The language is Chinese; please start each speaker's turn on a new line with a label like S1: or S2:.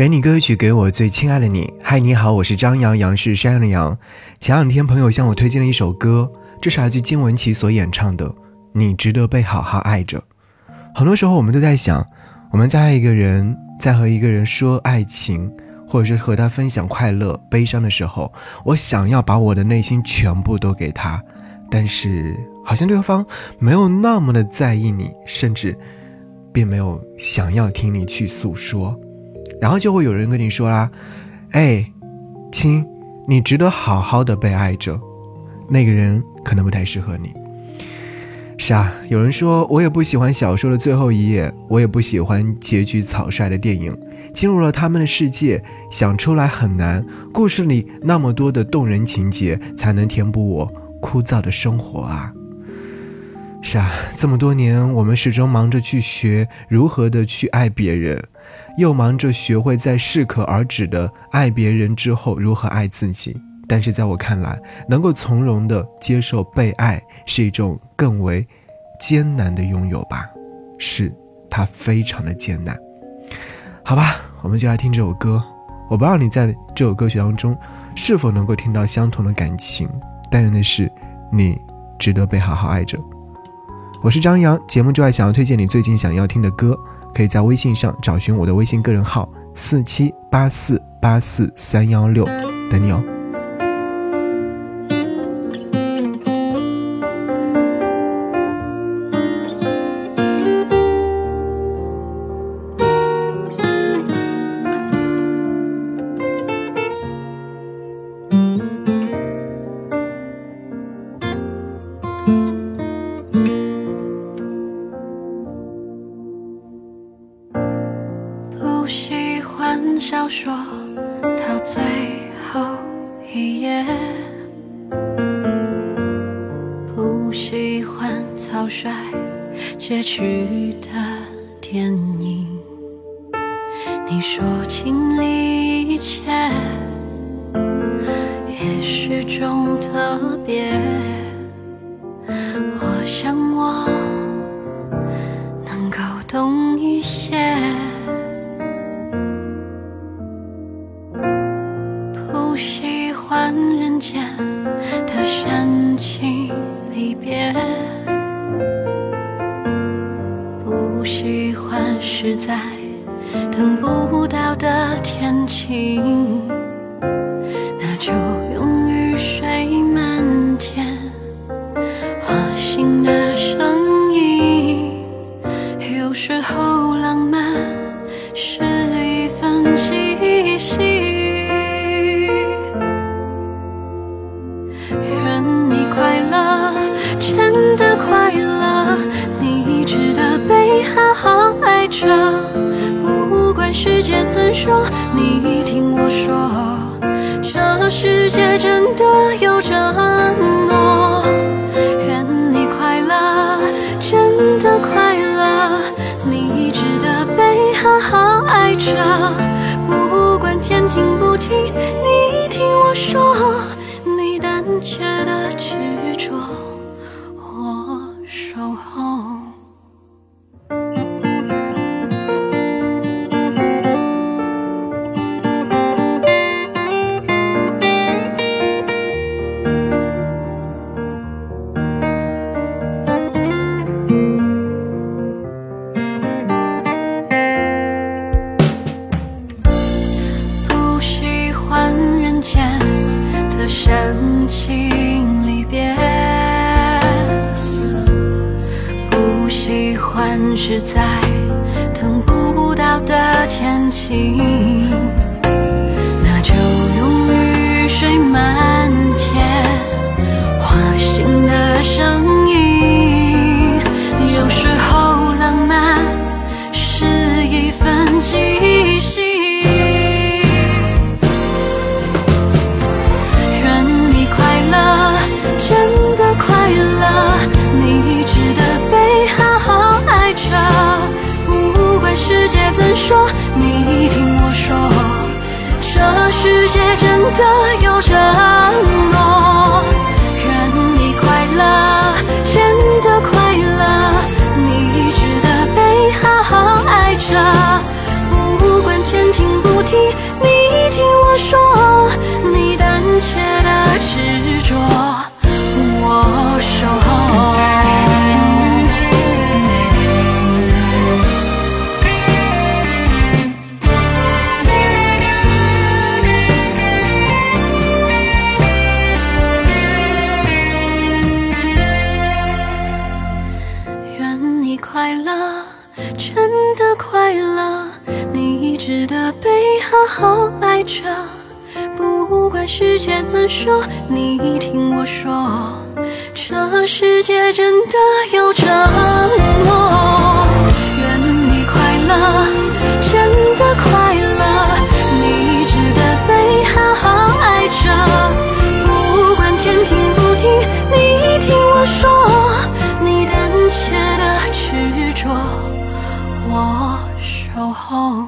S1: 给你歌曲，给我最亲爱的你。嗨，你好，我是张扬，杨是山羊的羊。前两天朋友向我推荐了一首歌，这是来自金玟岐所演唱的《你值得被好好爱着》。很多时候我们都在想，我们在爱一个人，在和一个人说爱情，或者是和他分享快乐、悲伤的时候，我想要把我的内心全部都给他，但是好像对方没有那么的在意你，甚至并没有想要听你去诉说。然后就会有人跟你说啦：“哎，亲，你值得好好的被爱着。”那个人可能不太适合你。是啊，有人说我也不喜欢小说的最后一页，我也不喜欢结局草率的电影。进入了他们的世界，想出来很难。故事里那么多的动人情节，才能填补我枯燥的生活啊。是啊，这么多年，我们始终忙着去学如何的去爱别人，又忙着学会在适可而止的爱别人之后如何爱自己。但是在我看来，能够从容的接受被爱，是一种更为艰难的拥有吧。是，它非常的艰难。好吧，我们就来听这首歌。我不知道你在这首歌曲当中是否能够听到相同的感情，但愿的是你值得被好好爱着。我是张扬，节目之外想要推荐你最近想要听的歌，可以在微信上找寻我的微信个人号四七八四八四三幺六，等你哦。
S2: 不喜欢小说到最后一页，不喜欢草率结局的电影。你说经历一切也是种特别，我想等不到的天晴，那就用雨水漫天，花心的声音，有时候浪漫是一份气息。真的快乐，你值得被好好爱着。世界怎说，你听我说，这世界真的有承诺。愿你快乐，真的快乐，你值得被好好爱着。不管天听不听，你听我说，你胆怯的执喜欢是在等不到的天晴，那就用雨水埋说，这世界真的有承诺。愿你快乐，着，不管世界怎说，你听我说，这世界真的有着我。愿你快乐，真的快乐，你值得被好好爱着。不管天听不听，你听我说，你胆怯的执着，我守候。